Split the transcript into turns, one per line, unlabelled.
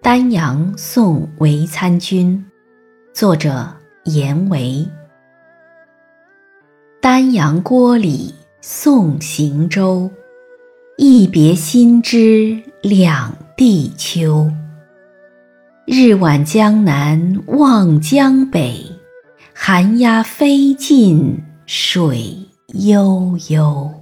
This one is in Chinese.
丹阳送韦参军，作者严维。丹阳郭里送行舟，一别心知两地秋。日晚江南望江北，寒鸦飞尽水悠悠。